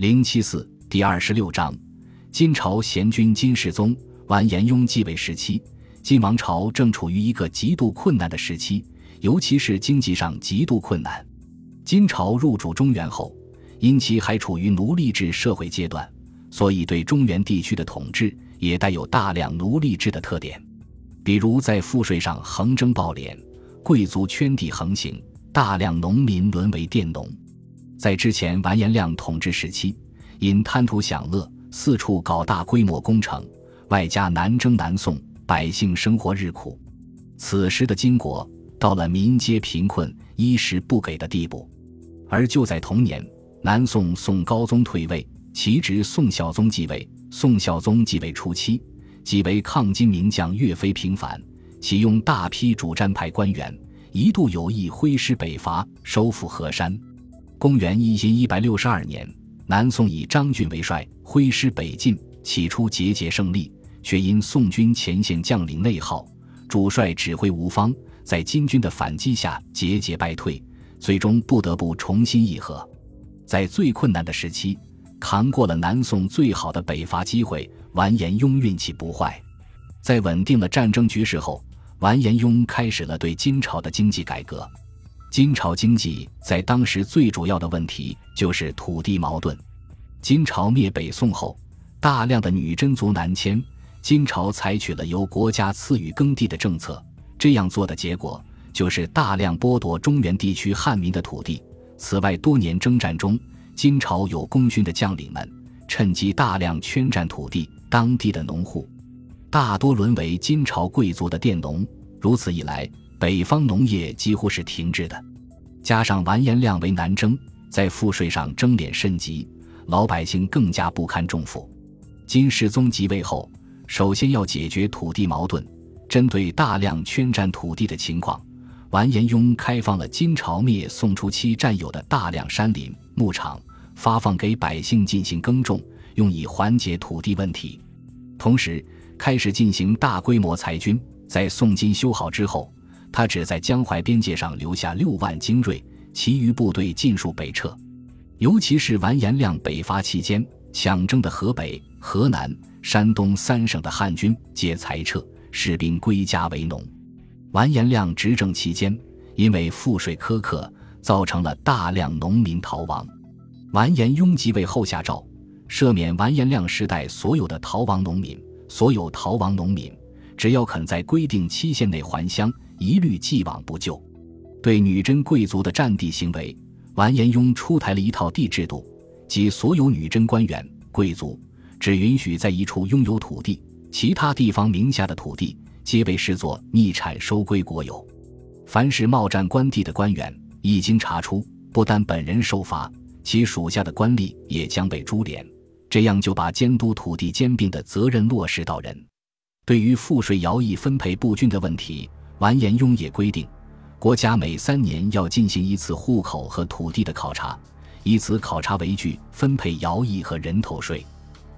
零七四第二十六章，金朝贤君金世宗完颜雍继位时期，金王朝正处于一个极度困难的时期，尤其是经济上极度困难。金朝入主中原后，因其还处于奴隶制社会阶段，所以对中原地区的统治也带有大量奴隶制的特点，比如在赋税上横征暴敛，贵族圈地横行，大量农民沦为佃农。在之前完颜亮统治时期，因贪图享乐，四处搞大规模工程，外加南征南宋，百姓生活日苦。此时的金国到了民皆贫困、衣食不给的地步。而就在同年，南宋宋高宗退位，其侄宋孝宗继位。宋孝宗继位初期，即为抗金名将岳飞平反，启用大批主战派官员，一度有意挥师北伐，收复河山。公元一千一百六十二年，南宋以张俊为帅，挥师北进，起初节节胜利，却因宋军前线将领内耗，主帅指挥无方，在金军的反击下节节败退，最终不得不重新议和。在最困难的时期，扛过了南宋最好的北伐机会，完颜雍运气不坏。在稳定了战争局势后，完颜雍开始了对金朝的经济改革。金朝经济在当时最主要的问题就是土地矛盾。金朝灭北宋后，大量的女真族南迁，金朝采取了由国家赐予耕地的政策。这样做的结果就是大量剥夺中原地区汉民的土地。此外，多年征战中，金朝有功勋的将领们趁机大量圈占土地，当地的农户大多沦为金朝贵族的佃农。如此一来，北方农业几乎是停滞的，加上完颜亮为南征，在赋税上征敛甚急，老百姓更加不堪重负。金世宗即位后，首先要解决土地矛盾。针对大量圈占土地的情况，完颜雍开放了金朝灭宋初期占有的大量山林、牧场，发放给百姓进行耕种，用以缓解土地问题。同时，开始进行大规模裁军。在宋金修好之后。他只在江淮边界上留下六万精锐，其余部队尽数北撤。尤其是完颜亮北伐期间，抢征的河北、河南、山东三省的汉军皆裁撤，士兵归家为农。完颜亮执政期间，因为赋税苛刻，造成了大量农民逃亡。完颜雍即位后下诏，赦免完颜亮时代所有的逃亡农民，所有逃亡农民只要肯在规定期限内还乡。一律既往不咎。对女真贵族的占地行为，完颜雍出台了一套地制度，即所有女真官员、贵族只允许在一处拥有土地，其他地方名下的土地皆被视作逆产收归国有。凡是冒占官地的官员，一经查出，不但本人受罚，其属下的官吏也将被株连。这样就把监督土地兼并的责任落实到人。对于赋税徭役分配不均的问题，完颜雍也规定，国家每三年要进行一次户口和土地的考察，以此考察为据分配徭役和人头税。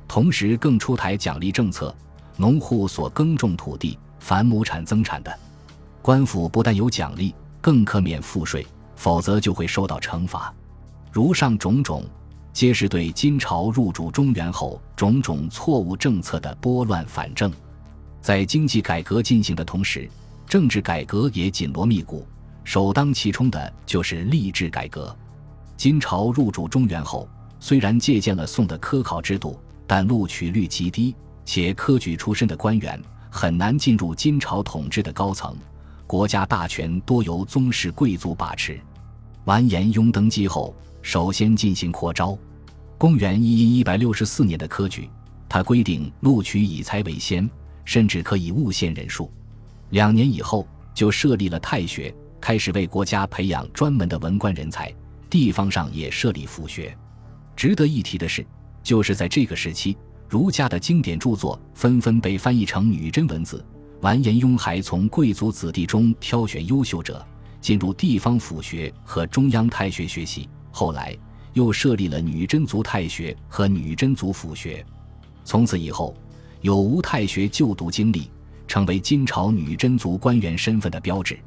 同时，更出台奖励政策，农户所耕种土地凡亩产增产的，官府不但有奖励，更可免赋税，否则就会受到惩罚。如上种种，皆是对金朝入主中原后种种错误政策的拨乱反正。在经济改革进行的同时，政治改革也紧锣密鼓，首当其冲的就是吏治改革。金朝入主中原后，虽然借鉴了宋的科考制度，但录取率极低，且科举出身的官员很难进入金朝统治的高层，国家大权多由宗室贵族把持。完颜雍登基后，首先进行扩招。公元一一一百六十四年的科举，他规定录取以才为先，甚至可以误限人数。两年以后，就设立了太学，开始为国家培养专门的文官人才。地方上也设立府学。值得一提的是，就是在这个时期，儒家的经典著作纷纷被翻译成女真文字。完颜雍还从贵族子弟中挑选优秀者，进入地方府学和中央太学学习。后来又设立了女真族太学和女真族府学。从此以后，有无太学就读经历。成为金朝女真族官员身份的标志，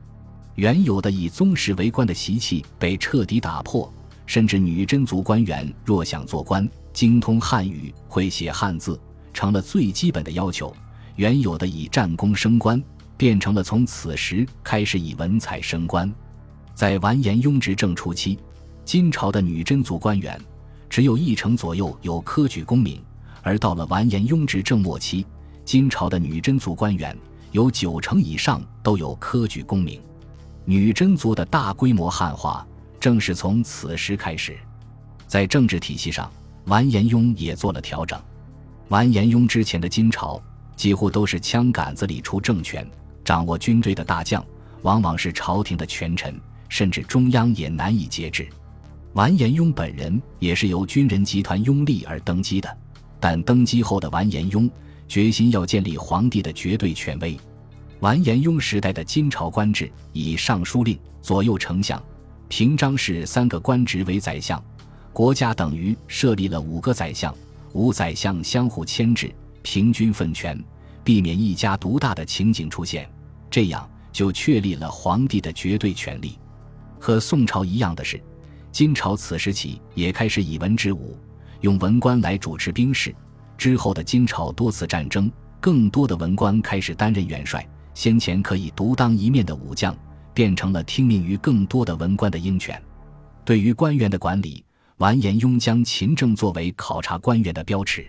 原有的以宗室为官的习气被彻底打破，甚至女真族官员若想做官，精通汉语、会写汉字，成了最基本的要求。原有的以战功升官，变成了从此时开始以文采升官。在完颜雍执政初期，金朝的女真族官员只有一成左右有科举功名，而到了完颜雍执政末期，金朝的女真族官员有九成以上都有科举功名。女真族的大规模汉化正是从此时开始。在政治体系上，完颜雍也做了调整。完颜雍之前的金朝几乎都是枪杆子里出政权，掌握军队的大将往往是朝廷的权臣。甚至中央也难以节制。完颜雍本人也是由军人集团拥立而登基的，但登基后的完颜雍决心要建立皇帝的绝对权威。完颜雍时代的金朝官制以尚书令、左右丞相、平章事三个官职为宰相，国家等于设立了五个宰相，五宰相相互牵制，平均分权，避免一家独大的情景出现。这样就确立了皇帝的绝对权力。和宋朝一样的是，金朝此时起也开始以文治武，用文官来主持兵事。之后的金朝多次战争，更多的文官开始担任元帅。先前可以独当一面的武将，变成了听命于更多的文官的鹰犬。对于官员的管理，完颜雍将勤政作为考察官员的标尺，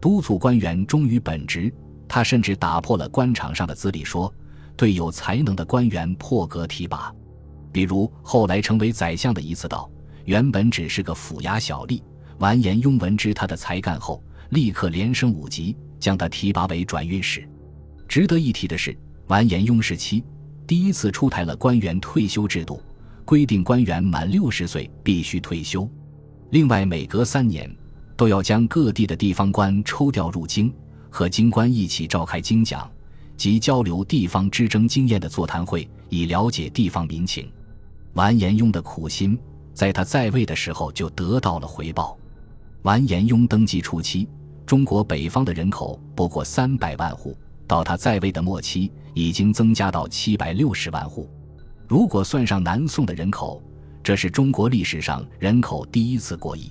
督促官员忠于本职。他甚至打破了官场上的资历说，对有才能的官员破格提拔。比如后来成为宰相的一次道，原本只是个府衙小吏，完颜雍闻知他的才干后，立刻连升五级，将他提拔为转运使。值得一提的是，完颜雍时期第一次出台了官员退休制度，规定官员满六十岁必须退休。另外，每隔三年都要将各地的地方官抽调入京，和京官一起召开京讲及交流地方之争经验的座谈会，以了解地方民情。完颜雍的苦心，在他在位的时候就得到了回报。完颜雍登基初期，中国北方的人口不过三百万户，到他在位的末期，已经增加到七百六十万户。如果算上南宋的人口，这是中国历史上人口第一次过亿。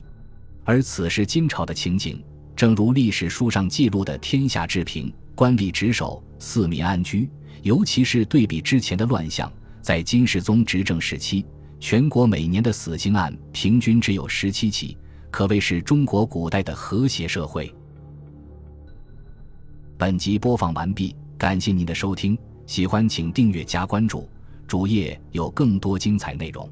而此时金朝的情景，正如历史书上记录的：天下治平，官吏职守，四民安居。尤其是对比之前的乱象。在金世宗执政时期，全国每年的死刑案平均只有十七起，可谓是中国古代的和谐社会。本集播放完毕，感谢您的收听，喜欢请订阅加关注，主页有更多精彩内容。